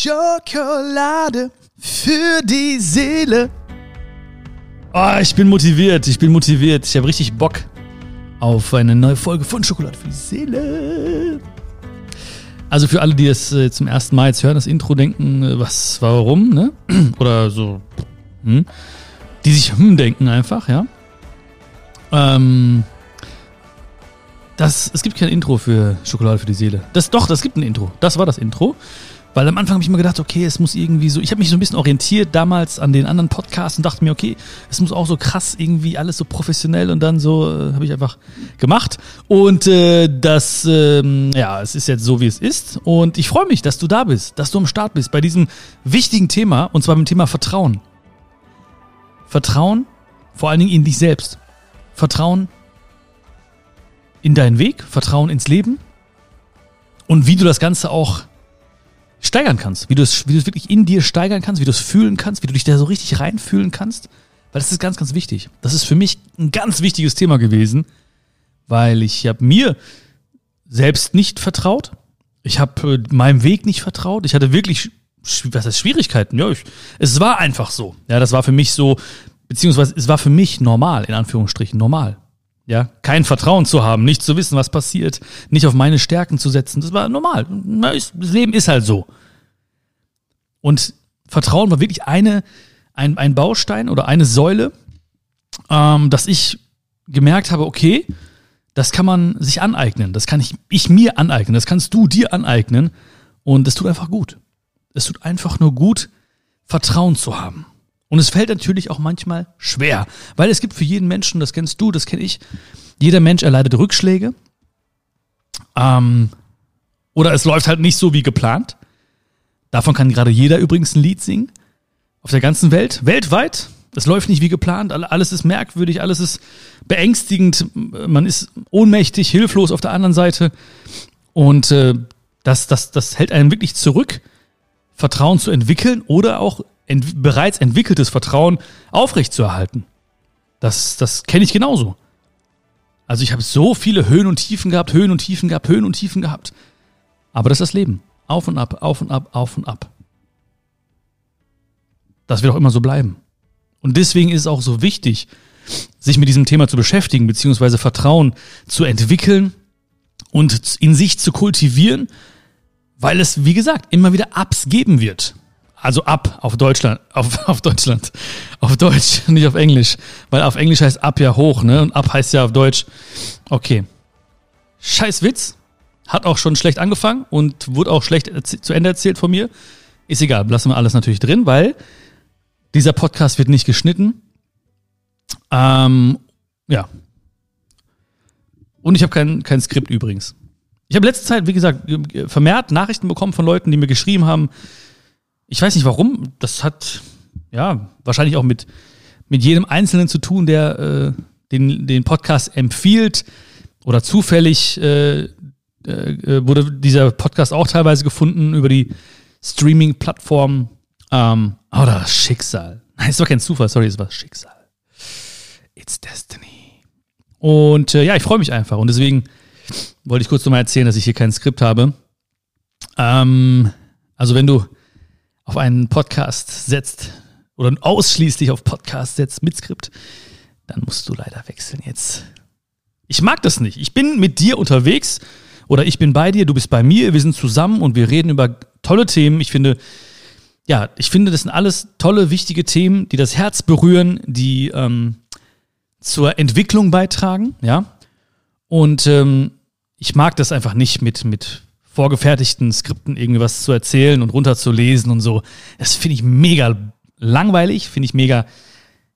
Schokolade für die Seele. Oh, ich bin motiviert, ich bin motiviert. Ich habe richtig Bock auf eine neue Folge von Schokolade für die Seele. Also für alle, die es äh, zum ersten Mal jetzt hören, das Intro denken, äh, was, warum, ne? Oder so, hm? Die sich hm denken einfach, ja. Ähm, das, es gibt kein Intro für Schokolade für die Seele. Das doch, das gibt ein Intro. Das war das Intro. Weil am Anfang habe ich mir gedacht, okay, es muss irgendwie so, ich habe mich so ein bisschen orientiert damals an den anderen Podcasts und dachte mir, okay, es muss auch so krass irgendwie alles so professionell und dann so äh, habe ich einfach gemacht. Und äh, das, ähm, ja, es ist jetzt so, wie es ist. Und ich freue mich, dass du da bist, dass du am Start bist bei diesem wichtigen Thema und zwar beim Thema Vertrauen. Vertrauen, vor allen Dingen in dich selbst. Vertrauen in deinen Weg, Vertrauen ins Leben und wie du das Ganze auch steigern kannst, wie du es wie du es wirklich in dir steigern kannst, wie du es fühlen kannst, wie du dich da so richtig reinfühlen kannst, weil das ist ganz ganz wichtig. Das ist für mich ein ganz wichtiges Thema gewesen, weil ich habe mir selbst nicht vertraut. Ich habe äh, meinem Weg nicht vertraut. Ich hatte wirklich was heißt Schwierigkeiten. Ja, ich, es war einfach so. Ja, das war für mich so beziehungsweise es war für mich normal in Anführungsstrichen normal. Ja, kein Vertrauen zu haben, nicht zu wissen, was passiert, nicht auf meine Stärken zu setzen, das war normal. Das Leben ist halt so. Und Vertrauen war wirklich eine, ein, ein Baustein oder eine Säule, ähm, dass ich gemerkt habe, okay, das kann man sich aneignen, das kann ich, ich mir aneignen, das kannst du dir aneignen und es tut einfach gut. Es tut einfach nur gut, Vertrauen zu haben. Und es fällt natürlich auch manchmal schwer, weil es gibt für jeden Menschen, das kennst du, das kenne ich, jeder Mensch erleidet Rückschläge. Ähm, oder es läuft halt nicht so wie geplant. Davon kann gerade jeder übrigens ein Lied singen. Auf der ganzen Welt, weltweit. Es läuft nicht wie geplant, alles ist merkwürdig, alles ist beängstigend, man ist ohnmächtig, hilflos auf der anderen Seite. Und äh, das, das, das hält einen wirklich zurück, Vertrauen zu entwickeln oder auch ent bereits entwickeltes Vertrauen aufrechtzuerhalten. Das, das kenne ich genauso. Also ich habe so viele Höhen und Tiefen gehabt, Höhen und Tiefen gehabt, Höhen und Tiefen gehabt. Aber das ist das Leben. Auf und ab, auf und ab, auf und ab. Das wird auch immer so bleiben. Und deswegen ist es auch so wichtig, sich mit diesem Thema zu beschäftigen, beziehungsweise Vertrauen zu entwickeln und in sich zu kultivieren, weil es, wie gesagt, immer wieder Ups geben wird. Also ab auf Deutschland, auf, auf Deutschland, auf Deutsch, nicht auf Englisch, weil auf Englisch heißt ab ja hoch, ne? Und ab heißt ja auf Deutsch. Okay. Scheiß Witz. Hat auch schon schlecht angefangen und wurde auch schlecht zu Ende erzählt von mir. Ist egal, lassen wir alles natürlich drin, weil dieser Podcast wird nicht geschnitten. Ähm, ja. Und ich habe kein, kein Skript übrigens. Ich habe letzte Zeit, wie gesagt, vermehrt Nachrichten bekommen von Leuten, die mir geschrieben haben, ich weiß nicht warum, das hat ja wahrscheinlich auch mit, mit jedem Einzelnen zu tun, der äh, den, den Podcast empfiehlt oder zufällig äh, äh, wurde dieser Podcast auch teilweise gefunden über die Streaming-Plattform. Ähm, aber das Schicksal. Nein, es war kein Zufall, sorry, es war Schicksal. It's Destiny. Und äh, ja, ich freue mich einfach. Und deswegen wollte ich kurz nochmal erzählen, dass ich hier kein Skript habe. Ähm, also wenn du auf einen Podcast setzt oder ausschließlich auf Podcast setzt mit Skript, dann musst du leider wechseln jetzt. Ich mag das nicht. Ich bin mit dir unterwegs oder ich bin bei dir, du bist bei mir, wir sind zusammen und wir reden über tolle Themen. Ich finde, ja, ich finde, das sind alles tolle, wichtige Themen, die das Herz berühren, die ähm, zur Entwicklung beitragen, ja. Und ähm, ich mag das einfach nicht mit, mit vorgefertigten Skripten irgendwie was zu erzählen und runterzulesen und so. Das finde ich mega langweilig, finde ich mega.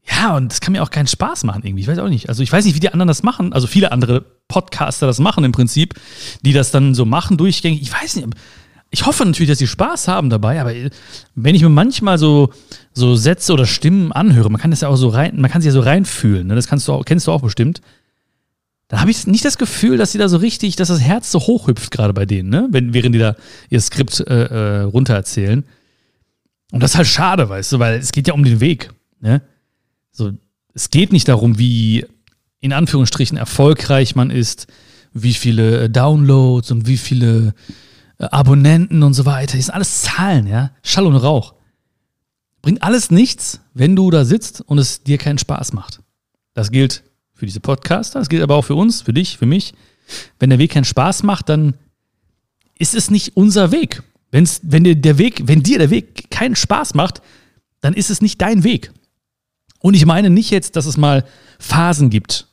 Ja, und das kann mir auch keinen Spaß machen irgendwie. Ich weiß auch nicht. Also ich weiß nicht, wie die anderen das machen. Also viele andere Podcaster das machen im Prinzip, die das dann so machen durchgängig. Ich weiß nicht. Ich hoffe natürlich, dass sie Spaß haben dabei, aber wenn ich mir manchmal so, so Sätze oder Stimmen anhöre, man kann das ja auch so rein, man kann sich ja so reinfühlen, ne? Das kannst du auch, kennst du auch bestimmt da habe ich nicht das Gefühl, dass sie da so richtig, dass das Herz so hochhüpft gerade bei denen, ne? Wenn, während die da ihr Skript äh, äh, runtererzählen. Und das ist halt schade, weißt du, weil es geht ja um den Weg, ne? So, es geht nicht darum, wie in Anführungsstrichen erfolgreich man ist, wie viele äh, Downloads und wie viele, äh, Abonnenten und so weiter. Das sind alles Zahlen, ja. Schall und Rauch. Bringt alles nichts, wenn du da sitzt und es dir keinen Spaß macht. Das gilt für diese Podcaster, das gilt aber auch für uns, für dich, für mich. Wenn der Weg keinen Spaß macht, dann ist es nicht unser Weg. Wenn's, wenn dir der Weg, wenn dir der Weg keinen Spaß macht, dann ist es nicht dein Weg. Und ich meine nicht jetzt, dass es mal Phasen gibt,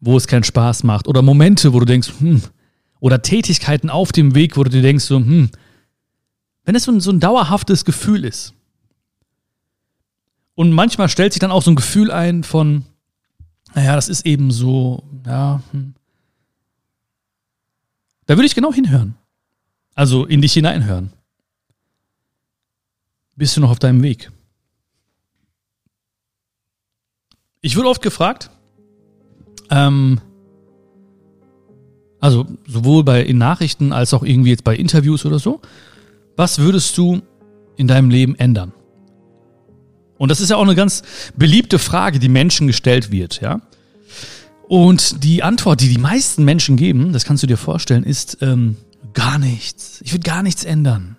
wo es keinen Spaß macht oder Momente, wo du denkst, hm, oder Tätigkeiten auf dem Weg, wo du dir denkst, so, hm, wenn es so ein, so ein dauerhaftes Gefühl ist. Und manchmal stellt sich dann auch so ein Gefühl ein von, naja, das ist eben so, ja, hm. Da würde ich genau hinhören. Also in dich hineinhören. Bist du noch auf deinem Weg? Ich wurde oft gefragt, ähm, also sowohl bei in Nachrichten als auch irgendwie jetzt bei Interviews oder so, was würdest du in deinem Leben ändern? Und das ist ja auch eine ganz beliebte Frage, die Menschen gestellt wird, ja. Und die Antwort, die die meisten Menschen geben, das kannst du dir vorstellen, ist ähm, gar nichts. Ich würde gar nichts ändern.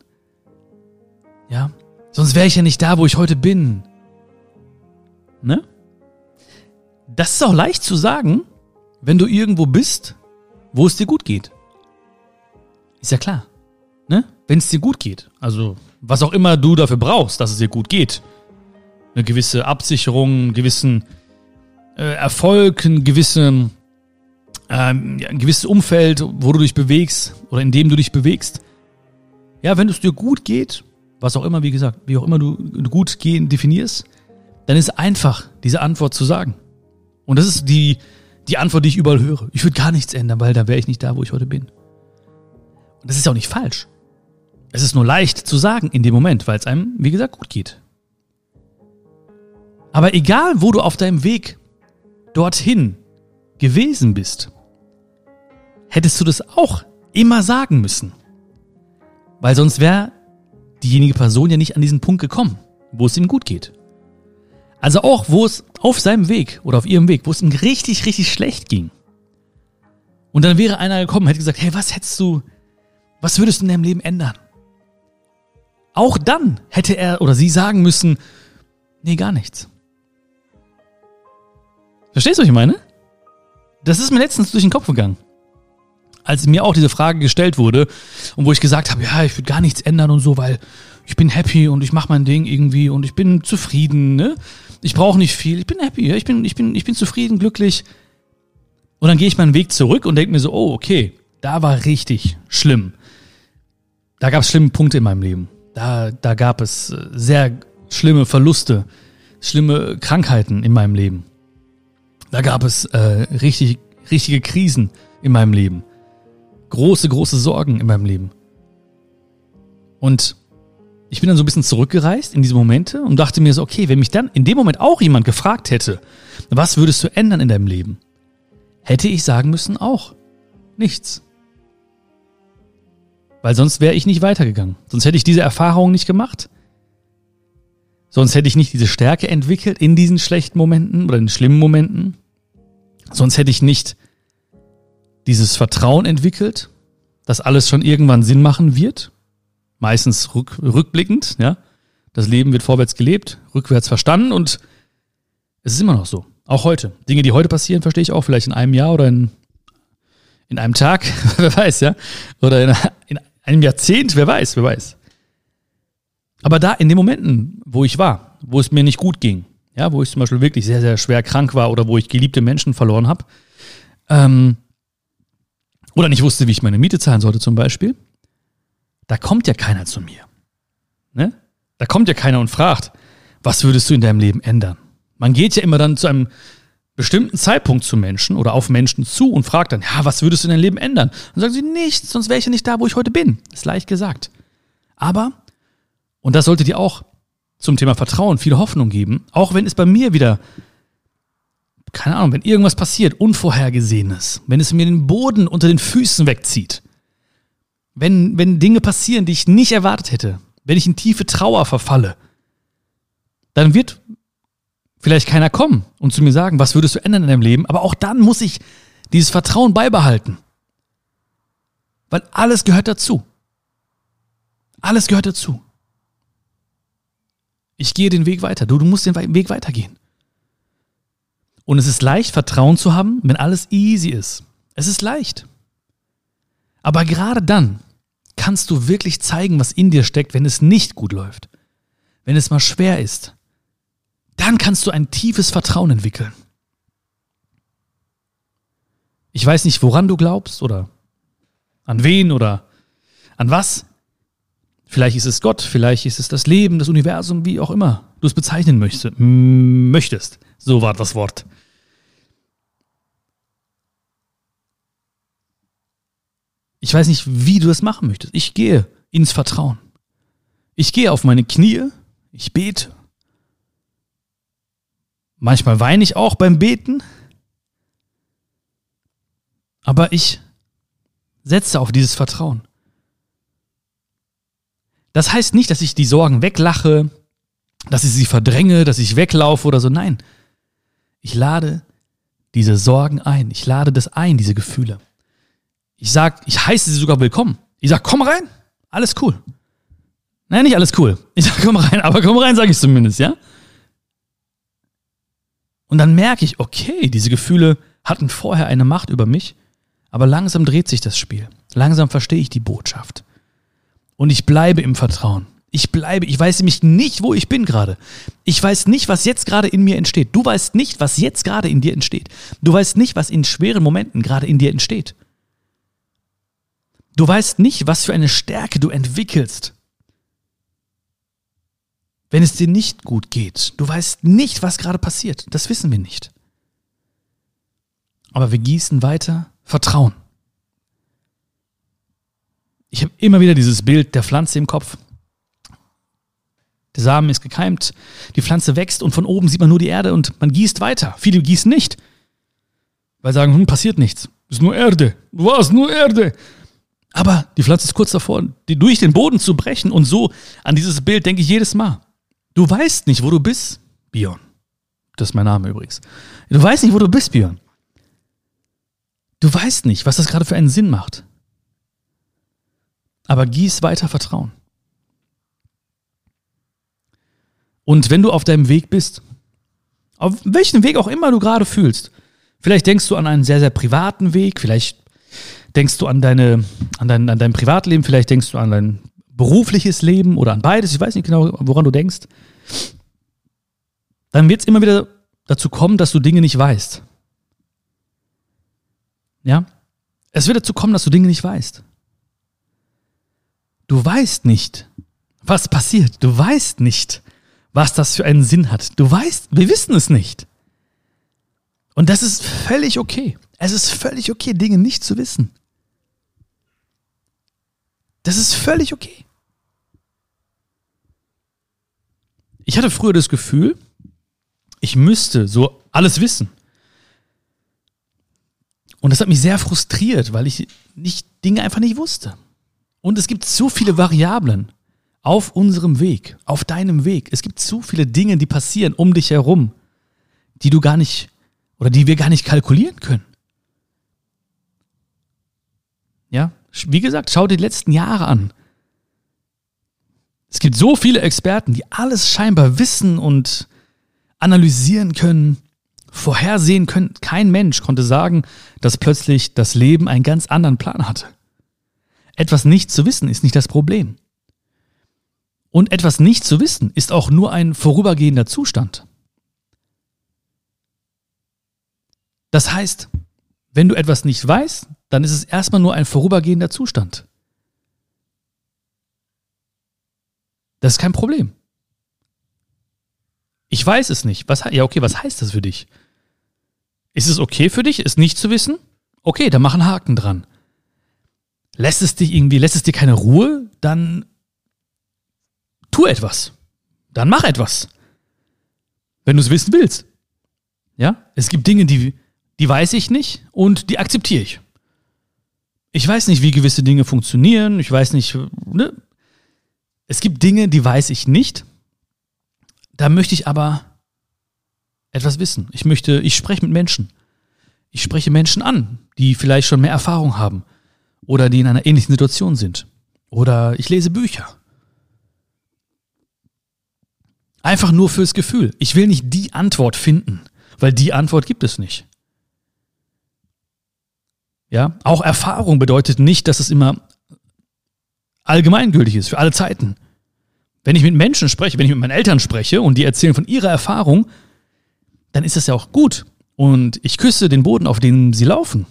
Ja, sonst wäre ich ja nicht da, wo ich heute bin. Ne? Das ist auch leicht zu sagen, wenn du irgendwo bist, wo es dir gut geht. Ist ja klar. Ne? Wenn es dir gut geht. Also, was auch immer du dafür brauchst, dass es dir gut geht. Eine gewisse Absicherung, einen gewissen äh, Erfolg, ein, gewisse, ähm, ein gewisses Umfeld, wo du dich bewegst oder in dem du dich bewegst. Ja, wenn es dir gut geht, was auch immer, wie gesagt, wie auch immer du gut gehen definierst, dann ist es einfach, diese Antwort zu sagen. Und das ist die, die Antwort, die ich überall höre. Ich würde gar nichts ändern, weil da wäre ich nicht da, wo ich heute bin. Und das ist ja auch nicht falsch. Es ist nur leicht zu sagen in dem Moment, weil es einem, wie gesagt, gut geht. Aber egal, wo du auf deinem Weg dorthin gewesen bist, hättest du das auch immer sagen müssen. Weil sonst wäre diejenige Person ja nicht an diesen Punkt gekommen, wo es ihm gut geht. Also auch, wo es auf seinem Weg oder auf ihrem Weg, wo es ihm richtig, richtig schlecht ging. Und dann wäre einer gekommen, hätte gesagt, hey, was hättest du, was würdest du in deinem Leben ändern? Auch dann hätte er oder sie sagen müssen, nee, gar nichts. Verstehst du, was ich meine? Das ist mir letztens durch den Kopf gegangen. Als mir auch diese Frage gestellt wurde und wo ich gesagt habe, ja, ich würde gar nichts ändern und so, weil ich bin happy und ich mache mein Ding irgendwie und ich bin zufrieden, ne? Ich brauche nicht viel, ich bin happy, ich bin, ich bin, ich bin zufrieden, glücklich. Und dann gehe ich meinen Weg zurück und denke mir so, oh, okay, da war richtig schlimm. Da gab es schlimme Punkte in meinem Leben. Da, da gab es äh, sehr schlimme Verluste, schlimme Krankheiten in meinem Leben. Da gab es äh, richtig, richtige Krisen in meinem Leben. Große, große Sorgen in meinem Leben. Und ich bin dann so ein bisschen zurückgereist in diese Momente und dachte mir so, okay, wenn mich dann in dem Moment auch jemand gefragt hätte, was würdest du ändern in deinem Leben? Hätte ich sagen müssen, auch nichts. Weil sonst wäre ich nicht weitergegangen. Sonst hätte ich diese Erfahrung nicht gemacht. Sonst hätte ich nicht diese Stärke entwickelt in diesen schlechten Momenten oder in schlimmen Momenten. Sonst hätte ich nicht dieses Vertrauen entwickelt, dass alles schon irgendwann Sinn machen wird. Meistens rück, rückblickend, ja. Das Leben wird vorwärts gelebt, rückwärts verstanden und es ist immer noch so. Auch heute. Dinge, die heute passieren, verstehe ich auch vielleicht in einem Jahr oder in, in einem Tag, wer weiß, ja. Oder in, in einem Jahrzehnt, wer weiß, wer weiß. Aber da, in den Momenten, wo ich war, wo es mir nicht gut ging, ja, wo ich zum Beispiel wirklich sehr, sehr schwer krank war oder wo ich geliebte Menschen verloren habe, ähm, oder nicht wusste, wie ich meine Miete zahlen sollte zum Beispiel, da kommt ja keiner zu mir. Ne? Da kommt ja keiner und fragt, was würdest du in deinem Leben ändern? Man geht ja immer dann zu einem bestimmten Zeitpunkt zu Menschen oder auf Menschen zu und fragt dann, ja, was würdest du in deinem Leben ändern? Und sagen sie, nichts, sonst wäre ich ja nicht da, wo ich heute bin. Ist leicht gesagt. Aber und das sollte dir auch zum Thema Vertrauen viel Hoffnung geben, auch wenn es bei mir wieder, keine Ahnung, wenn irgendwas passiert, Unvorhergesehenes, wenn es mir den Boden unter den Füßen wegzieht, wenn, wenn Dinge passieren, die ich nicht erwartet hätte, wenn ich in tiefe Trauer verfalle, dann wird vielleicht keiner kommen und zu mir sagen, was würdest du ändern in deinem Leben, aber auch dann muss ich dieses Vertrauen beibehalten. Weil alles gehört dazu. Alles gehört dazu. Ich gehe den Weg weiter. Du, du musst den Weg weitergehen. Und es ist leicht, Vertrauen zu haben, wenn alles easy ist. Es ist leicht. Aber gerade dann kannst du wirklich zeigen, was in dir steckt, wenn es nicht gut läuft. Wenn es mal schwer ist. Dann kannst du ein tiefes Vertrauen entwickeln. Ich weiß nicht, woran du glaubst oder an wen oder an was. Vielleicht ist es Gott, vielleicht ist es das Leben, das Universum, wie auch immer du es bezeichnen möchtest. So war das Wort. Ich weiß nicht, wie du das machen möchtest. Ich gehe ins Vertrauen. Ich gehe auf meine Knie, ich bete. Manchmal weine ich auch beim Beten. Aber ich setze auf dieses Vertrauen. Das heißt nicht, dass ich die Sorgen weglache, dass ich sie verdränge, dass ich weglaufe oder so. Nein. Ich lade diese Sorgen ein. Ich lade das ein, diese Gefühle. Ich sag, ich heiße sie sogar willkommen. Ich sag, komm rein. Alles cool. Nein, nicht alles cool. Ich sag, komm rein, aber komm rein, sage ich zumindest, ja? Und dann merke ich, okay, diese Gefühle hatten vorher eine Macht über mich, aber langsam dreht sich das Spiel. Langsam verstehe ich die Botschaft. Und ich bleibe im Vertrauen. Ich bleibe, ich weiß nämlich nicht, wo ich bin gerade. Ich weiß nicht, was jetzt gerade in mir entsteht. Du weißt nicht, was jetzt gerade in dir entsteht. Du weißt nicht, was in schweren Momenten gerade in dir entsteht. Du weißt nicht, was für eine Stärke du entwickelst, wenn es dir nicht gut geht. Du weißt nicht, was gerade passiert. Das wissen wir nicht. Aber wir gießen weiter Vertrauen. Ich habe immer wieder dieses Bild der Pflanze im Kopf. Der Samen ist gekeimt, die Pflanze wächst und von oben sieht man nur die Erde und man gießt weiter. Viele gießen nicht, weil sagen, hm, passiert nichts. Ist nur Erde. Was? Nur Erde. Aber die Pflanze ist kurz davor, die durch den Boden zu brechen und so an dieses Bild denke ich jedes Mal. Du weißt nicht, wo du bist, Björn. Das ist mein Name übrigens. Du weißt nicht, wo du bist, Björn. Du weißt nicht, was das gerade für einen Sinn macht aber gieß weiter Vertrauen. Und wenn du auf deinem Weg bist, auf welchen Weg auch immer du gerade fühlst, vielleicht denkst du an einen sehr, sehr privaten Weg, vielleicht denkst du an, deine, an, dein, an dein Privatleben, vielleicht denkst du an dein berufliches Leben oder an beides, ich weiß nicht genau, woran du denkst, dann wird es immer wieder dazu kommen, dass du Dinge nicht weißt. Ja? Es wird dazu kommen, dass du Dinge nicht weißt. Du weißt nicht, was passiert. Du weißt nicht, was das für einen Sinn hat. Du weißt, wir wissen es nicht. Und das ist völlig okay. Es ist völlig okay, Dinge nicht zu wissen. Das ist völlig okay. Ich hatte früher das Gefühl, ich müsste so alles wissen. Und das hat mich sehr frustriert, weil ich nicht, Dinge einfach nicht wusste. Und es gibt so viele Variablen auf unserem Weg, auf deinem Weg. Es gibt so viele Dinge, die passieren um dich herum, die du gar nicht oder die wir gar nicht kalkulieren können. Ja, wie gesagt, schau dir die letzten Jahre an. Es gibt so viele Experten, die alles scheinbar wissen und analysieren können, vorhersehen können. Kein Mensch konnte sagen, dass plötzlich das Leben einen ganz anderen Plan hatte. Etwas nicht zu wissen ist nicht das Problem. Und etwas nicht zu wissen ist auch nur ein vorübergehender Zustand. Das heißt, wenn du etwas nicht weißt, dann ist es erstmal nur ein vorübergehender Zustand. Das ist kein Problem. Ich weiß es nicht. Was, ja, okay, was heißt das für dich? Ist es okay für dich, es nicht zu wissen? Okay, dann mach einen Haken dran lässt es dich irgendwie, lässt es dir keine Ruhe, dann tu etwas. Dann mach etwas. Wenn du es wissen willst. Ja? Es gibt Dinge, die, die weiß ich nicht und die akzeptiere ich. Ich weiß nicht, wie gewisse Dinge funktionieren. Ich weiß nicht, ne? Es gibt Dinge, die weiß ich nicht. Da möchte ich aber etwas wissen. Ich möchte, ich spreche mit Menschen. Ich spreche Menschen an, die vielleicht schon mehr Erfahrung haben oder die in einer ähnlichen Situation sind. Oder ich lese Bücher. Einfach nur fürs Gefühl. Ich will nicht die Antwort finden, weil die Antwort gibt es nicht. Ja, auch Erfahrung bedeutet nicht, dass es immer allgemeingültig ist für alle Zeiten. Wenn ich mit Menschen spreche, wenn ich mit meinen Eltern spreche und die erzählen von ihrer Erfahrung, dann ist das ja auch gut und ich küsse den Boden, auf dem sie laufen.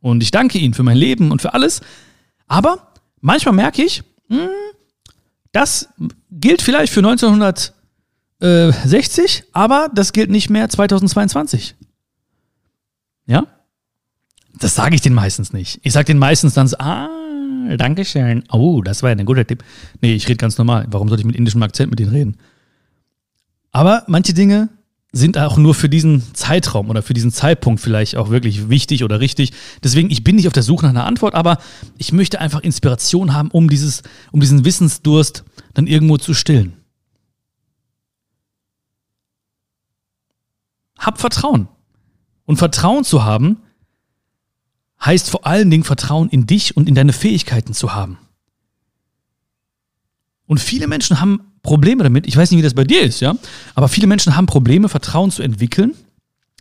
Und ich danke ihnen für mein Leben und für alles. Aber manchmal merke ich, mh, hm, das gilt vielleicht für 1960, aber das gilt nicht mehr 2022. Ja? Das sage ich denen meistens nicht. Ich sage denen meistens dann so, ah, danke schön. Oh, das war ein guter Tipp. Nee, ich rede ganz normal. Warum sollte ich mit indischem Akzent mit denen reden? Aber manche Dinge sind auch nur für diesen Zeitraum oder für diesen Zeitpunkt vielleicht auch wirklich wichtig oder richtig. Deswegen, ich bin nicht auf der Suche nach einer Antwort, aber ich möchte einfach Inspiration haben, um, dieses, um diesen Wissensdurst dann irgendwo zu stillen. Hab Vertrauen. Und Vertrauen zu haben, heißt vor allen Dingen Vertrauen in dich und in deine Fähigkeiten zu haben. Und viele Menschen haben Probleme damit. Ich weiß nicht, wie das bei dir ist, ja. Aber viele Menschen haben Probleme, Vertrauen zu entwickeln,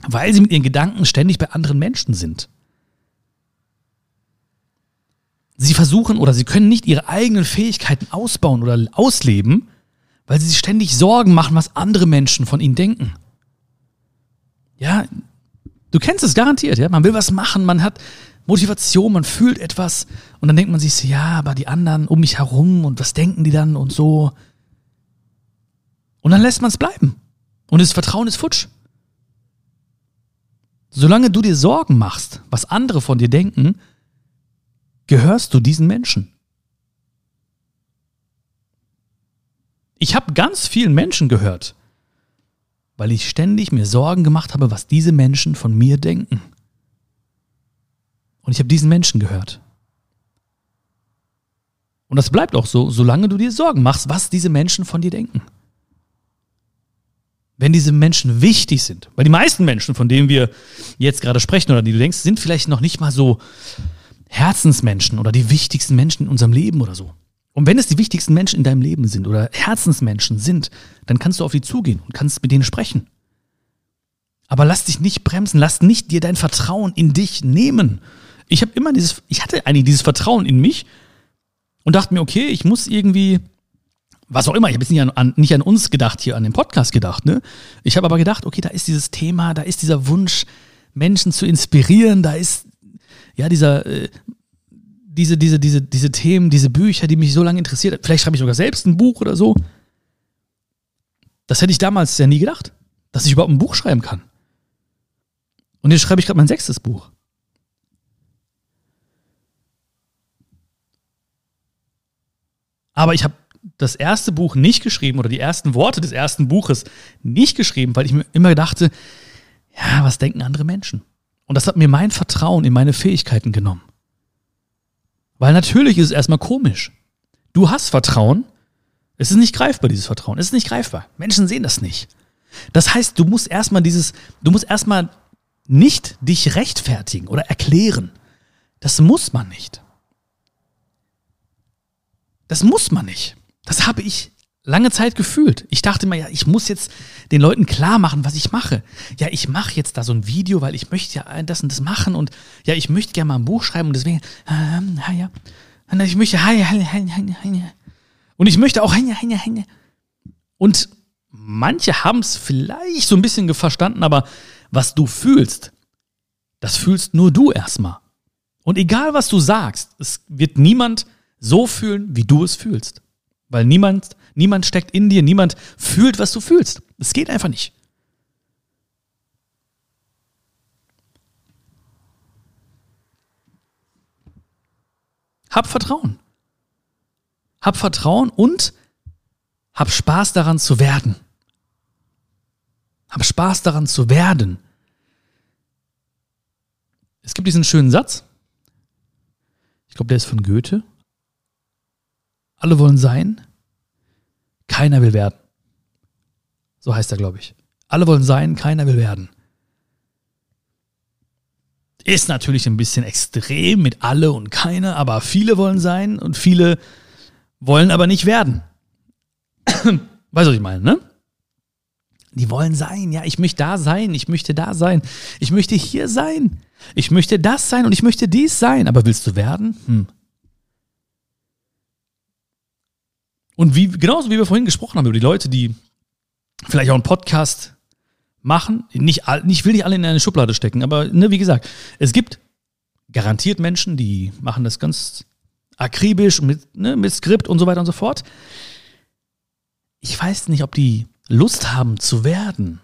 weil sie mit ihren Gedanken ständig bei anderen Menschen sind. Sie versuchen oder sie können nicht ihre eigenen Fähigkeiten ausbauen oder ausleben, weil sie sich ständig Sorgen machen, was andere Menschen von ihnen denken. Ja, du kennst es garantiert, ja. Man will was machen, man hat Motivation, man fühlt etwas und dann denkt man sich so, ja, aber die anderen um mich herum und was denken die dann und so. Und dann lässt man es bleiben. Und das Vertrauen ist futsch. Solange du dir Sorgen machst, was andere von dir denken, gehörst du diesen Menschen. Ich habe ganz vielen Menschen gehört, weil ich ständig mir Sorgen gemacht habe, was diese Menschen von mir denken. Und ich habe diesen Menschen gehört. Und das bleibt auch so, solange du dir Sorgen machst, was diese Menschen von dir denken wenn diese Menschen wichtig sind, weil die meisten Menschen, von denen wir jetzt gerade sprechen oder die du denkst, sind vielleicht noch nicht mal so Herzensmenschen oder die wichtigsten Menschen in unserem Leben oder so. Und wenn es die wichtigsten Menschen in deinem Leben sind oder Herzensmenschen sind, dann kannst du auf die zugehen und kannst mit denen sprechen. Aber lass dich nicht bremsen, lass nicht dir dein Vertrauen in dich nehmen. Ich habe immer dieses, ich hatte eigentlich dieses Vertrauen in mich und dachte mir, okay, ich muss irgendwie was auch immer, ich habe jetzt nicht an, an, nicht an uns gedacht, hier an den Podcast gedacht, ne? Ich habe aber gedacht, okay, da ist dieses Thema, da ist dieser Wunsch, Menschen zu inspirieren, da ist ja dieser, äh, diese, diese, diese, diese Themen, diese Bücher, die mich so lange interessiert. Vielleicht schreibe ich sogar selbst ein Buch oder so. Das hätte ich damals ja nie gedacht, dass ich überhaupt ein Buch schreiben kann. Und jetzt schreibe ich gerade mein sechstes Buch. Aber ich habe das erste Buch nicht geschrieben oder die ersten Worte des ersten Buches nicht geschrieben, weil ich mir immer dachte, ja, was denken andere Menschen? Und das hat mir mein Vertrauen in meine Fähigkeiten genommen. Weil natürlich ist es erstmal komisch. Du hast Vertrauen, es ist nicht greifbar, dieses Vertrauen. Es ist nicht greifbar. Menschen sehen das nicht. Das heißt, du musst erstmal dieses, du musst erstmal nicht dich rechtfertigen oder erklären. Das muss man nicht. Das muss man nicht. Das habe ich lange Zeit gefühlt. Ich dachte immer, ja, ich muss jetzt den Leuten klar machen, was ich mache. Ja, ich mache jetzt da so ein Video, weil ich möchte ja das und das machen und ja, ich möchte gerne mal ein Buch schreiben und deswegen, ähm, ja, ich möchte, und ich möchte auch, und manche haben es vielleicht so ein bisschen verstanden, aber was du fühlst, das fühlst nur du erstmal. Und egal was du sagst, es wird niemand so fühlen, wie du es fühlst. Weil niemand, niemand steckt in dir, niemand fühlt, was du fühlst. Es geht einfach nicht. Hab Vertrauen. Hab Vertrauen und hab Spaß daran zu werden. Hab Spaß daran zu werden. Es gibt diesen schönen Satz. Ich glaube, der ist von Goethe. Alle wollen sein, keiner will werden. So heißt er, glaube ich. Alle wollen sein, keiner will werden. Ist natürlich ein bisschen extrem mit alle und keine, aber viele wollen sein und viele wollen aber nicht werden. weißt du, was ich meine, ne? Die wollen sein, ja, ich möchte da sein, ich möchte da sein, ich möchte hier sein, ich möchte das sein und ich möchte dies sein. Aber willst du werden? Hm. Und wie, genauso wie wir vorhin gesprochen haben über die Leute, die vielleicht auch einen Podcast machen, nicht, ich will nicht alle in eine Schublade stecken, aber ne, wie gesagt, es gibt garantiert Menschen, die machen das ganz akribisch mit, ne, mit Skript und so weiter und so fort. Ich weiß nicht, ob die Lust haben zu werden,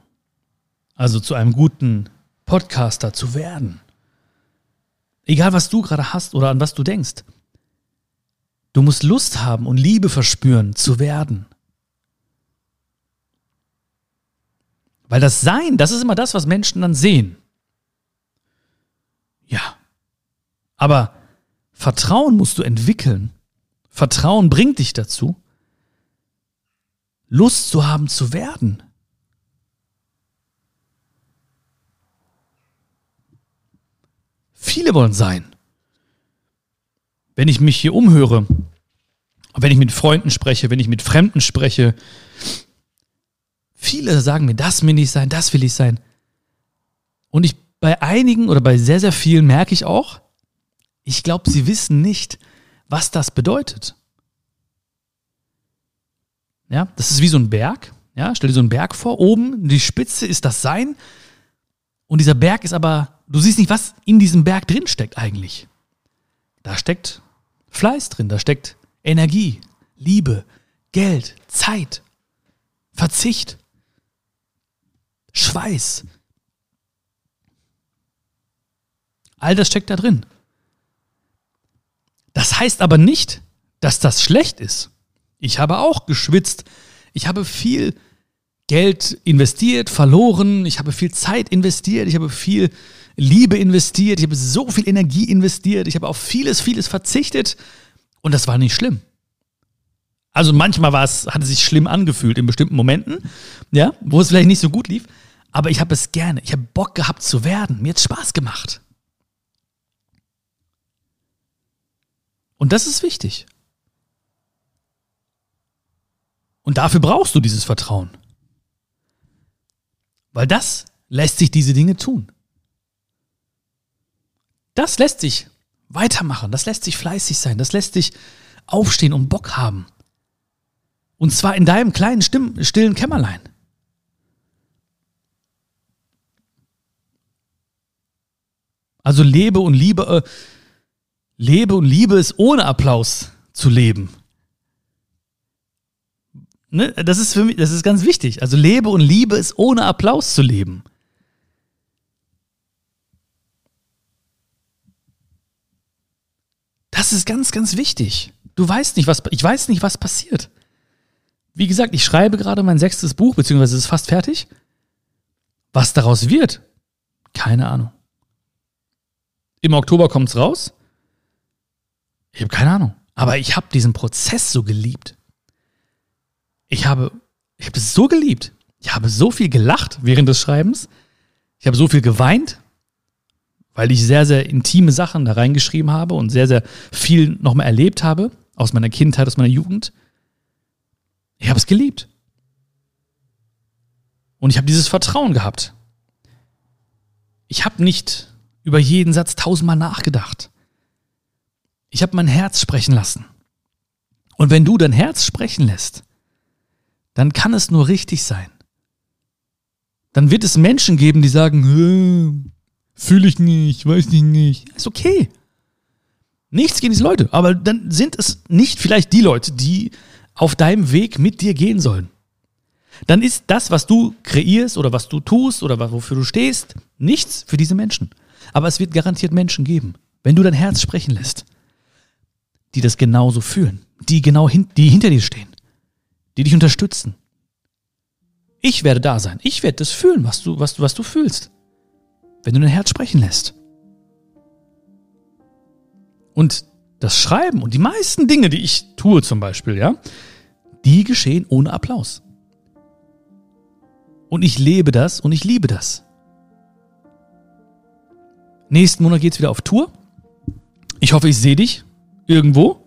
also zu einem guten Podcaster zu werden. Egal, was du gerade hast oder an was du denkst. Du musst Lust haben und Liebe verspüren zu werden. Weil das Sein, das ist immer das, was Menschen dann sehen. Ja. Aber Vertrauen musst du entwickeln. Vertrauen bringt dich dazu, Lust zu haben zu werden. Viele wollen sein. Wenn ich mich hier umhöre, wenn ich mit Freunden spreche, wenn ich mit Fremden spreche, viele sagen mir, das will ich sein, das will ich sein. Und ich bei einigen oder bei sehr, sehr vielen merke ich auch, ich glaube, sie wissen nicht, was das bedeutet. Ja, das ist wie so ein Berg. Ja, stell dir so einen Berg vor. Oben, die Spitze ist das Sein. Und dieser Berg ist aber, du siehst nicht, was in diesem Berg drin steckt eigentlich. Da steckt Fleiß drin, da steckt Energie, Liebe, Geld, Zeit, Verzicht, Schweiß. All das steckt da drin. Das heißt aber nicht, dass das schlecht ist. Ich habe auch geschwitzt. Ich habe viel Geld investiert, verloren. Ich habe viel Zeit investiert. Ich habe viel Liebe investiert. Ich habe so viel Energie investiert. Ich habe auf vieles, vieles verzichtet. Und das war nicht schlimm. Also manchmal war es, hat es sich schlimm angefühlt in bestimmten Momenten, ja, wo es vielleicht nicht so gut lief. Aber ich habe es gerne. Ich habe Bock gehabt zu werden. Mir hat Spaß gemacht. Und das ist wichtig. Und dafür brauchst du dieses Vertrauen. Weil das lässt sich diese Dinge tun. Das lässt sich weitermachen, das lässt sich fleißig sein, das lässt sich aufstehen und Bock haben. Und zwar in deinem kleinen, stillen Kämmerlein. Also lebe und liebe, äh, lebe und liebe es ohne Applaus zu leben. Ne? Das ist für mich, das ist ganz wichtig. Also lebe und liebe es ohne Applaus zu leben. Das ist ganz, ganz wichtig. Du weißt nicht, was, ich weiß nicht, was passiert. Wie gesagt, ich schreibe gerade mein sechstes Buch, beziehungsweise es ist fast fertig. Was daraus wird? Keine Ahnung. Im Oktober kommt es raus. Ich habe keine Ahnung. Aber ich habe diesen Prozess so geliebt ich habe, ich habe es so geliebt. Ich habe so viel gelacht während des Schreibens. Ich habe so viel geweint, weil ich sehr, sehr intime Sachen da reingeschrieben habe und sehr, sehr viel nochmal erlebt habe aus meiner Kindheit, aus meiner Jugend. Ich habe es geliebt. Und ich habe dieses Vertrauen gehabt. Ich habe nicht über jeden Satz tausendmal nachgedacht. Ich habe mein Herz sprechen lassen. Und wenn du dein Herz sprechen lässt, dann kann es nur richtig sein. Dann wird es Menschen geben, die sagen, fühle ich nicht, weiß ich nicht. Ist okay. Nichts gegen diese Leute, aber dann sind es nicht vielleicht die Leute, die auf deinem Weg mit dir gehen sollen. Dann ist das, was du kreierst oder was du tust oder wofür du stehst, nichts für diese Menschen. Aber es wird garantiert Menschen geben, wenn du dein Herz sprechen lässt, die das genauso fühlen, die genau hin, die hinter dir stehen die dich unterstützen. Ich werde da sein. Ich werde das fühlen, was du, was, was du fühlst. Wenn du dein Herz sprechen lässt. Und das Schreiben und die meisten Dinge, die ich tue zum Beispiel, ja, die geschehen ohne Applaus. Und ich lebe das und ich liebe das. Nächsten Monat geht's wieder auf Tour. Ich hoffe, ich sehe dich irgendwo.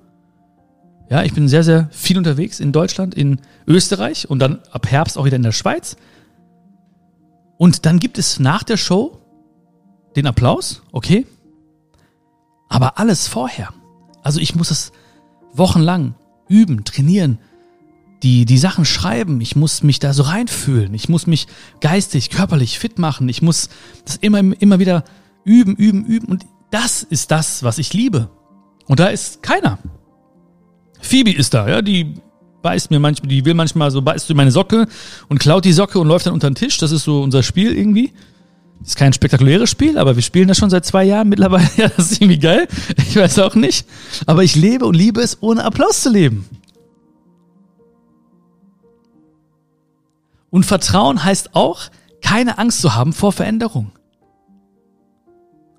Ja, ich bin sehr, sehr viel unterwegs in Deutschland, in Österreich und dann ab Herbst auch wieder in der Schweiz. Und dann gibt es nach der Show den Applaus, okay. Aber alles vorher. Also ich muss es wochenlang üben, trainieren, die, die Sachen schreiben. Ich muss mich da so reinfühlen. Ich muss mich geistig, körperlich fit machen. Ich muss das immer, immer wieder üben, üben, üben. Und das ist das, was ich liebe. Und da ist keiner. Phoebe ist da, ja, die beißt mir manchmal, die will manchmal so, beißt du meine Socke und klaut die Socke und läuft dann unter den Tisch. Das ist so unser Spiel irgendwie. Ist kein spektakuläres Spiel, aber wir spielen das schon seit zwei Jahren mittlerweile. Ja, das ist irgendwie geil. Ich weiß auch nicht. Aber ich lebe und liebe es, ohne Applaus zu leben. Und Vertrauen heißt auch, keine Angst zu haben vor Veränderung.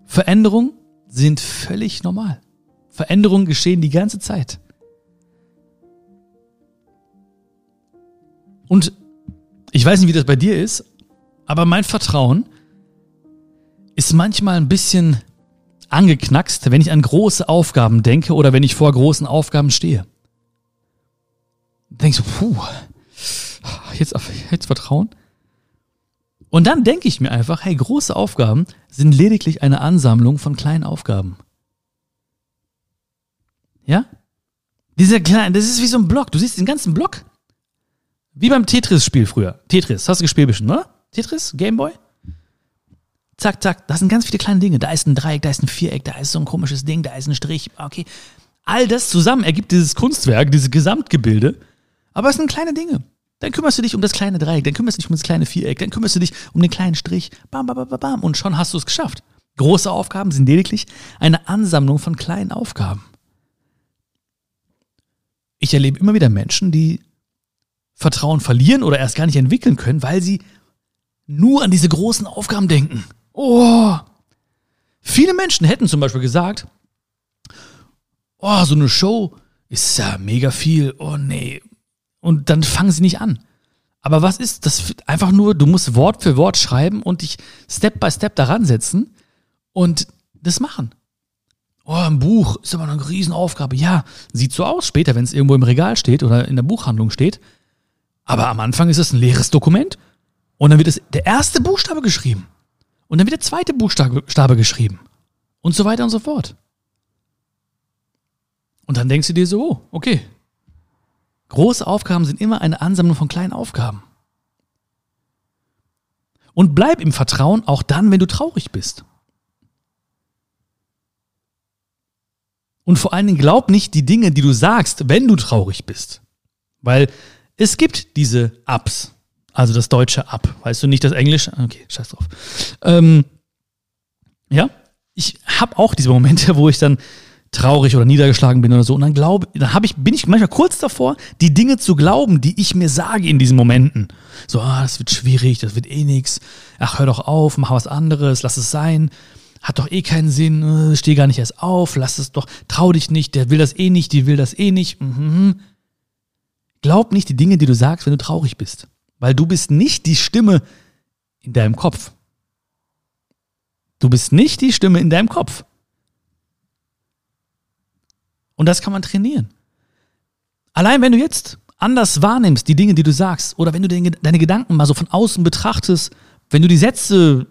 Veränderungen sind völlig normal. Veränderungen geschehen die ganze Zeit. Und ich weiß nicht, wie das bei dir ist, aber mein Vertrauen ist manchmal ein bisschen angeknackst, wenn ich an große Aufgaben denke oder wenn ich vor großen Aufgaben stehe. Denkst du, puh, jetzt, jetzt Vertrauen? Und dann denke ich mir einfach, hey, große Aufgaben sind lediglich eine Ansammlung von kleinen Aufgaben. Ja? Dieser kleine, das ist wie so ein Block. Du siehst den ganzen Block. Wie beim Tetris-Spiel früher. Tetris, hast du gespielt bestimmt, oder? Tetris? Gameboy? Zack, zack, das sind ganz viele kleine Dinge. Da ist ein Dreieck, da ist ein Viereck, da ist so ein komisches Ding, da ist ein Strich. Okay. All das zusammen ergibt dieses Kunstwerk, dieses Gesamtgebilde. Aber es sind kleine Dinge. Dann kümmerst du dich um das kleine Dreieck, dann kümmerst du dich um das kleine Viereck, dann kümmerst du dich um den kleinen Strich. Bam, bam, bam, bam. Und schon hast du es geschafft. Große Aufgaben sind lediglich eine Ansammlung von kleinen Aufgaben. Ich erlebe immer wieder Menschen, die Vertrauen verlieren oder erst gar nicht entwickeln können, weil sie nur an diese großen Aufgaben denken. Oh! Viele Menschen hätten zum Beispiel gesagt, oh, so eine Show ist ja mega viel. Oh nee, und dann fangen sie nicht an. Aber was ist das? Einfach nur, du musst Wort für Wort schreiben und dich Step by Step daran setzen und das machen. Oh, ein Buch ist aber eine Riesenaufgabe. Ja, sieht so aus später, wenn es irgendwo im Regal steht oder in der Buchhandlung steht. Aber am Anfang ist es ein leeres Dokument und dann wird es der erste Buchstabe geschrieben und dann wird der zweite Buchstabe geschrieben und so weiter und so fort. Und dann denkst du dir so, oh, okay, Große Aufgaben sind immer eine Ansammlung von kleinen Aufgaben. Und bleib im Vertrauen auch dann, wenn du traurig bist. Und vor allen Dingen glaub nicht die Dinge, die du sagst, wenn du traurig bist. Weil es gibt diese Ups. Also das deutsche Up. Weißt du nicht das Englische? Okay, scheiß drauf. Ähm, ja, ich habe auch diese Momente, wo ich dann traurig oder niedergeschlagen bin oder so. Und dann glaube, dann habe ich, bin ich manchmal kurz davor, die Dinge zu glauben, die ich mir sage in diesen Momenten. So, ah, das wird schwierig, das wird eh nix. Ach, hör doch auf, mach was anderes, lass es sein. Hat doch eh keinen Sinn, äh, steh gar nicht erst auf, lass es doch, trau dich nicht, der will das eh nicht, die will das eh nicht. Mhm. Glaub nicht die Dinge, die du sagst, wenn du traurig bist. Weil du bist nicht die Stimme in deinem Kopf. Du bist nicht die Stimme in deinem Kopf. Und das kann man trainieren. Allein wenn du jetzt anders wahrnimmst, die Dinge, die du sagst, oder wenn du deine Gedanken mal so von außen betrachtest, wenn du die Sätze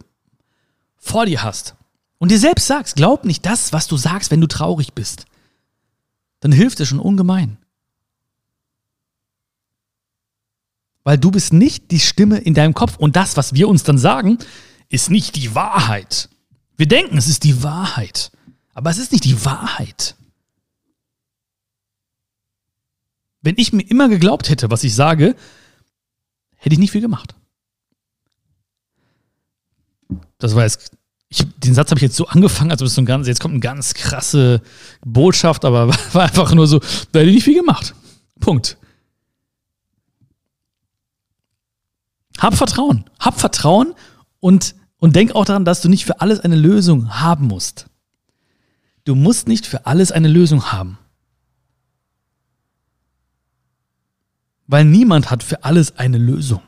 vor dir hast und dir selbst sagst, glaub nicht das, was du sagst, wenn du traurig bist, dann hilft es schon ungemein. Weil du bist nicht die Stimme in deinem Kopf und das, was wir uns dann sagen, ist nicht die Wahrheit. Wir denken, es ist die Wahrheit, aber es ist nicht die Wahrheit. Wenn ich mir immer geglaubt hätte, was ich sage, hätte ich nicht viel gemacht. Das war jetzt, ich, den Satz habe ich jetzt so angefangen, also so ein ganz, jetzt kommt eine ganz krasse Botschaft, aber war einfach nur so, da hätte ich nicht viel gemacht. Punkt. Hab Vertrauen. Hab Vertrauen und, und denk auch daran, dass du nicht für alles eine Lösung haben musst. Du musst nicht für alles eine Lösung haben. weil niemand hat für alles eine Lösung.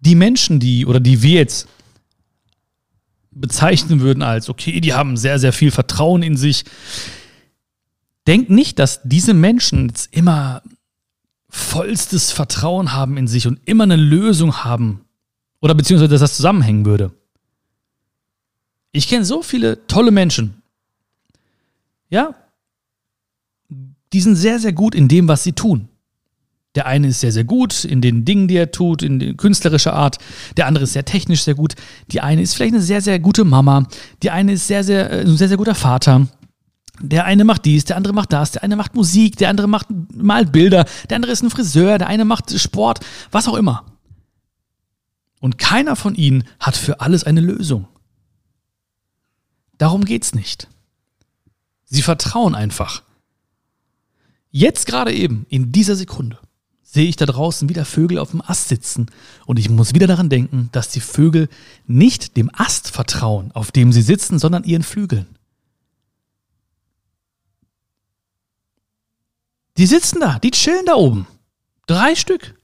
Die Menschen, die oder die wir jetzt bezeichnen würden als, okay, die haben sehr, sehr viel Vertrauen in sich, denkt nicht, dass diese Menschen jetzt immer vollstes Vertrauen haben in sich und immer eine Lösung haben oder beziehungsweise dass das zusammenhängen würde. Ich kenne so viele tolle Menschen. Ja, die sind sehr, sehr gut in dem, was sie tun. Der eine ist sehr, sehr gut in den Dingen, die er tut, in künstlerischer Art. Der andere ist sehr technisch sehr gut. Die eine ist vielleicht eine sehr, sehr gute Mama. Die eine ist sehr, sehr, äh, ein sehr, sehr guter Vater. Der eine macht dies, der andere macht das, der eine macht Musik, der andere macht malt Bilder, der andere ist ein Friseur, der eine macht Sport, was auch immer. Und keiner von ihnen hat für alles eine Lösung. Darum geht's nicht. Sie vertrauen einfach. Jetzt gerade eben, in dieser Sekunde, sehe ich da draußen wieder Vögel auf dem Ast sitzen und ich muss wieder daran denken, dass die Vögel nicht dem Ast vertrauen, auf dem sie sitzen, sondern ihren Flügeln. Die sitzen da, die chillen da oben. Drei Stück.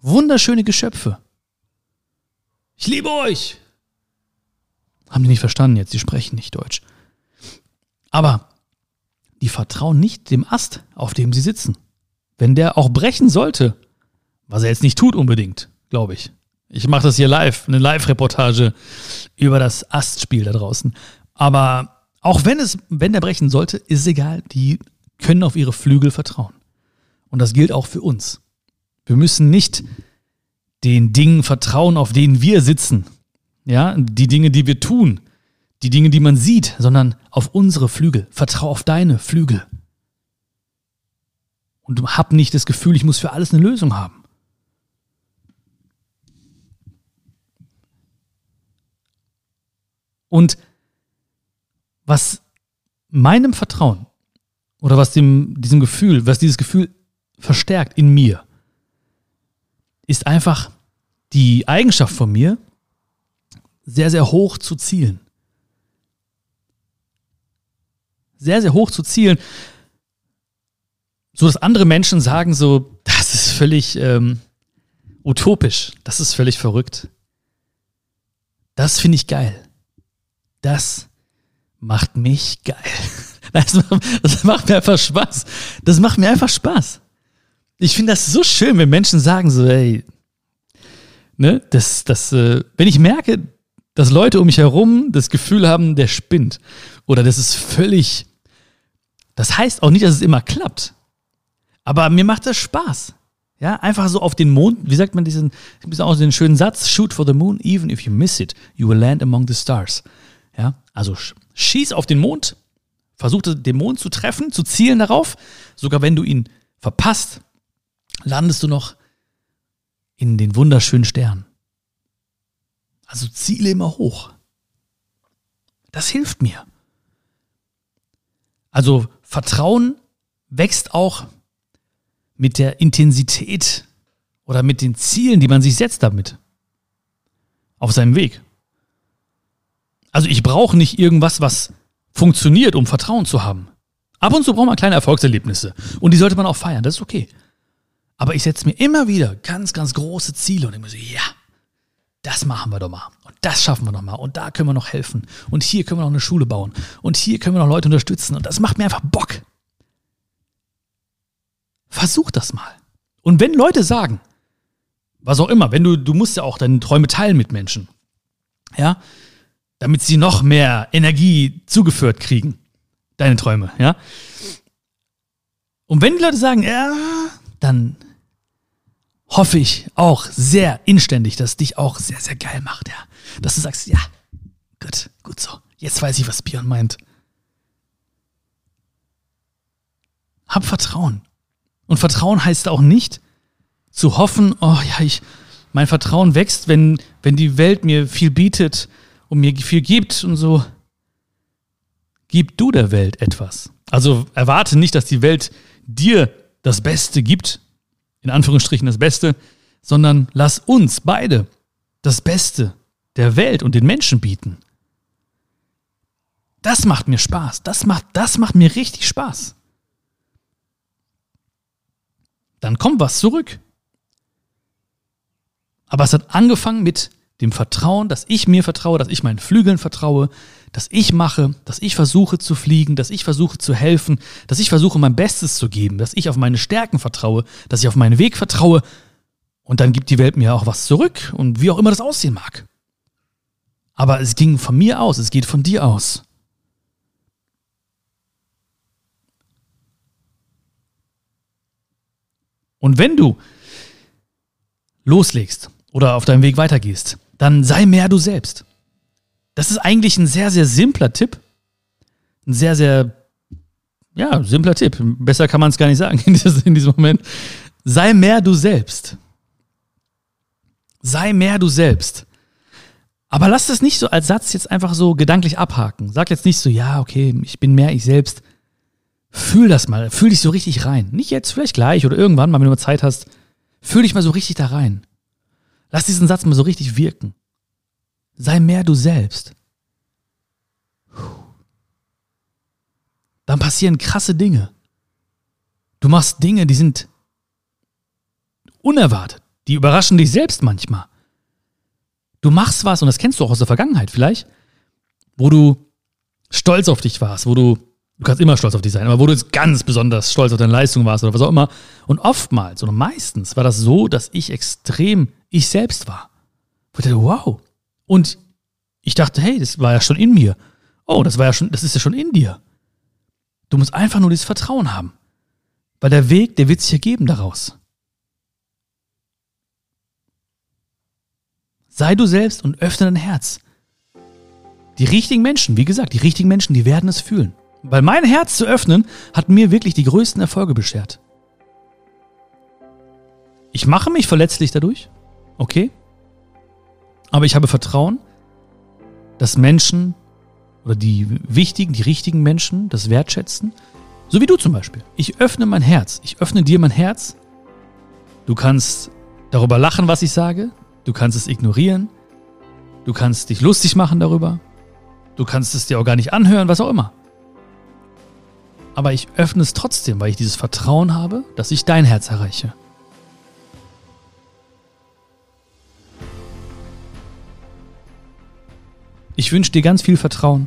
Wunderschöne Geschöpfe. Ich liebe euch. Haben die nicht verstanden jetzt, die sprechen nicht Deutsch. Aber die vertrauen nicht dem Ast, auf dem sie sitzen. Wenn der auch brechen sollte, was er jetzt nicht tut unbedingt, glaube ich. Ich mache das hier live, eine Live-Reportage über das Astspiel da draußen. Aber auch wenn es, wenn der brechen sollte, ist egal. Die können auf ihre Flügel vertrauen. Und das gilt auch für uns. Wir müssen nicht den Dingen vertrauen, auf denen wir sitzen. Ja, die Dinge, die wir tun, die Dinge, die man sieht, sondern auf unsere Flügel. Vertrau auf deine Flügel. Und hab nicht das Gefühl, ich muss für alles eine Lösung haben. Und was meinem Vertrauen oder was dem, diesem Gefühl, was dieses Gefühl verstärkt in mir, ist einfach die Eigenschaft von mir, sehr, sehr hoch zu zielen. Sehr, sehr hoch zu zielen, so dass andere Menschen sagen so, das ist völlig ähm, utopisch, das ist völlig verrückt. Das finde ich geil. Das macht mich geil. Das macht mir einfach Spaß. Das macht mir einfach Spaß. Ich finde das so schön, wenn Menschen sagen so, ey, ne, das, das, äh, wenn ich merke, dass Leute um mich herum das Gefühl haben, der spinnt oder das ist völlig, das heißt auch nicht, dass es immer klappt. Aber mir macht das Spaß. Ja, einfach so auf den Mond, wie sagt man diesen, diesen auch den schönen Satz, shoot for the moon, even if you miss it, you will land among the stars. Ja, also schieß auf den Mond, versuch den Mond zu treffen, zu zielen darauf, sogar wenn du ihn verpasst, landest du noch in den wunderschönen Sternen. Also ziele immer hoch. Das hilft mir. Also Vertrauen wächst auch mit der Intensität oder mit den Zielen, die man sich setzt damit. Auf seinem Weg. Also ich brauche nicht irgendwas, was funktioniert, um Vertrauen zu haben. Ab und zu braucht man kleine Erfolgserlebnisse. Und die sollte man auch feiern, das ist okay. Aber ich setze mir immer wieder ganz, ganz große Ziele und ich muss ja, das machen wir doch mal. Und das schaffen wir doch mal. Und da können wir noch helfen. Und hier können wir noch eine Schule bauen. Und hier können wir noch Leute unterstützen. Und das macht mir einfach Bock. Versuch das mal. Und wenn Leute sagen, was auch immer, wenn du, du musst ja auch deine Träume teilen mit Menschen. Ja, damit sie noch mehr Energie zugeführt kriegen. Deine Träume, ja. Und wenn die Leute sagen, ja, dann hoffe ich auch sehr inständig, dass es dich auch sehr, sehr geil macht, ja. Dass du sagst, ja, gut, gut so. Jetzt weiß ich, was Björn meint. Hab Vertrauen. Und Vertrauen heißt auch nicht zu hoffen, oh ja, ich, mein Vertrauen wächst, wenn, wenn die Welt mir viel bietet und mir viel gibt und so. Gib du der Welt etwas. Also erwarte nicht, dass die Welt dir das Beste gibt, in Anführungsstrichen das Beste, sondern lass uns beide das Beste der Welt und den Menschen bieten. Das macht mir Spaß. Das macht, das macht mir richtig Spaß. Dann kommt was zurück. Aber es hat angefangen mit dem Vertrauen, dass ich mir vertraue, dass ich meinen Flügeln vertraue, dass ich mache, dass ich versuche zu fliegen, dass ich versuche zu helfen, dass ich versuche mein Bestes zu geben, dass ich auf meine Stärken vertraue, dass ich auf meinen Weg vertraue und dann gibt die Welt mir auch was zurück und wie auch immer das aussehen mag. Aber es ging von mir aus, es geht von dir aus. Und wenn du loslegst oder auf deinem Weg weitergehst, dann sei mehr du selbst. Das ist eigentlich ein sehr, sehr simpler Tipp. Ein sehr, sehr, ja, simpler Tipp. Besser kann man es gar nicht sagen in, diesem Moment. Sei mehr du selbst. Sei mehr du selbst. Aber lass das nicht so als Satz jetzt einfach so gedanklich abhaken. Sag jetzt nicht so, ja, okay, ich bin mehr ich selbst. Fühl das mal, fühl dich so richtig rein. Nicht jetzt, vielleicht gleich oder irgendwann mal, wenn du mal Zeit hast. Fühl dich mal so richtig da rein. Lass diesen Satz mal so richtig wirken. Sei mehr du selbst. Dann passieren krasse Dinge. Du machst Dinge, die sind unerwartet. Die überraschen dich selbst manchmal. Du machst was, und das kennst du auch aus der Vergangenheit vielleicht, wo du stolz auf dich warst, wo du, du kannst immer stolz auf dich sein, aber wo du jetzt ganz besonders stolz auf deine Leistung warst oder was auch immer. Und oftmals oder meistens war das so, dass ich extrem ich selbst war. Wo ich dachte, wow. Und ich dachte, hey, das war ja schon in mir. Oh, das war ja schon, das ist ja schon in dir. Du musst einfach nur dieses Vertrauen haben. Weil der Weg, der wird sich ergeben daraus. Sei du selbst und öffne dein Herz. Die richtigen Menschen, wie gesagt, die richtigen Menschen, die werden es fühlen. Weil mein Herz zu öffnen, hat mir wirklich die größten Erfolge beschert. Ich mache mich verletzlich dadurch, okay? Aber ich habe Vertrauen, dass Menschen oder die wichtigen, die richtigen Menschen das wertschätzen. So wie du zum Beispiel. Ich öffne mein Herz. Ich öffne dir mein Herz. Du kannst darüber lachen, was ich sage. Du kannst es ignorieren. Du kannst dich lustig machen darüber. Du kannst es dir auch gar nicht anhören, was auch immer. Aber ich öffne es trotzdem, weil ich dieses Vertrauen habe, dass ich dein Herz erreiche. Ich wünsche dir ganz viel Vertrauen.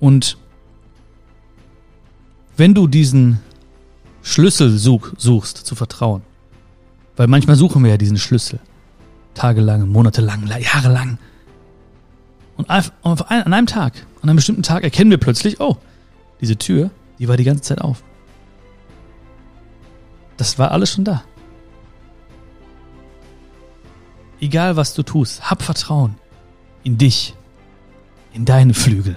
Und wenn du diesen Schlüssel such, suchst zu vertrauen, weil manchmal suchen wir ja diesen Schlüssel, tagelang, monatelang, jahrelang. Und an einem Tag, an einem bestimmten Tag erkennen wir plötzlich, oh, diese Tür, die war die ganze Zeit auf. Das war alles schon da. Egal was du tust, hab Vertrauen in dich, in deine Flügel,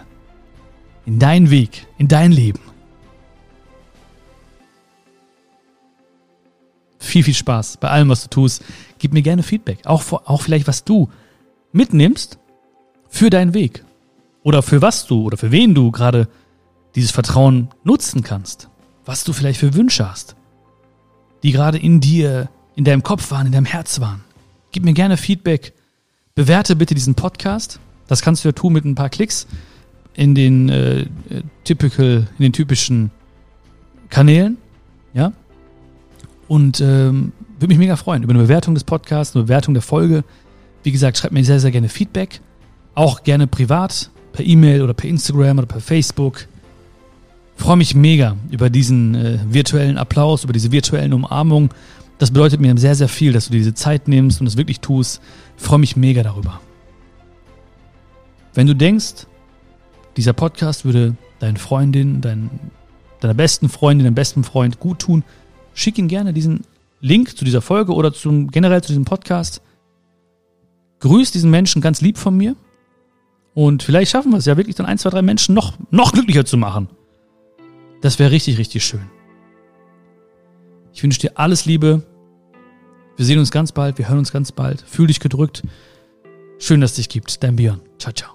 in deinen Weg, in dein Leben. Viel, viel Spaß bei allem, was du tust. Gib mir gerne Feedback. Auch, auch vielleicht, was du mitnimmst für deinen Weg. Oder für was du oder für wen du gerade dieses Vertrauen nutzen kannst. Was du vielleicht für Wünsche hast. Die gerade in dir, in deinem Kopf waren, in deinem Herz waren. Gib mir gerne Feedback. Bewerte bitte diesen Podcast. Das kannst du ja tun mit ein paar Klicks in den äh, typical, in den typischen Kanälen. Ja. Und ähm, würde mich mega freuen über eine Bewertung des Podcasts, eine Bewertung der Folge. Wie gesagt, schreibt mir sehr, sehr gerne Feedback. Auch gerne privat, per E-Mail oder per Instagram oder per Facebook. Freue mich mega über diesen äh, virtuellen Applaus, über diese virtuellen Umarmungen. Das bedeutet mir sehr, sehr viel, dass du diese Zeit nimmst und es wirklich tust. Freue mich mega darüber. Wenn du denkst, dieser Podcast würde deinen Freundin, dein, deiner besten Freundin, deinem besten Freund gut tun, schick ihm gerne diesen Link zu dieser Folge oder zum, generell zu diesem Podcast. Grüß diesen Menschen ganz lieb von mir. Und vielleicht schaffen wir es ja wirklich dann ein, zwei, drei Menschen noch, noch glücklicher zu machen. Das wäre richtig, richtig schön. Ich wünsche dir alles Liebe. Wir sehen uns ganz bald, wir hören uns ganz bald. Fühl dich gedrückt. Schön, dass es dich gibt. Dein Björn. Ciao, ciao.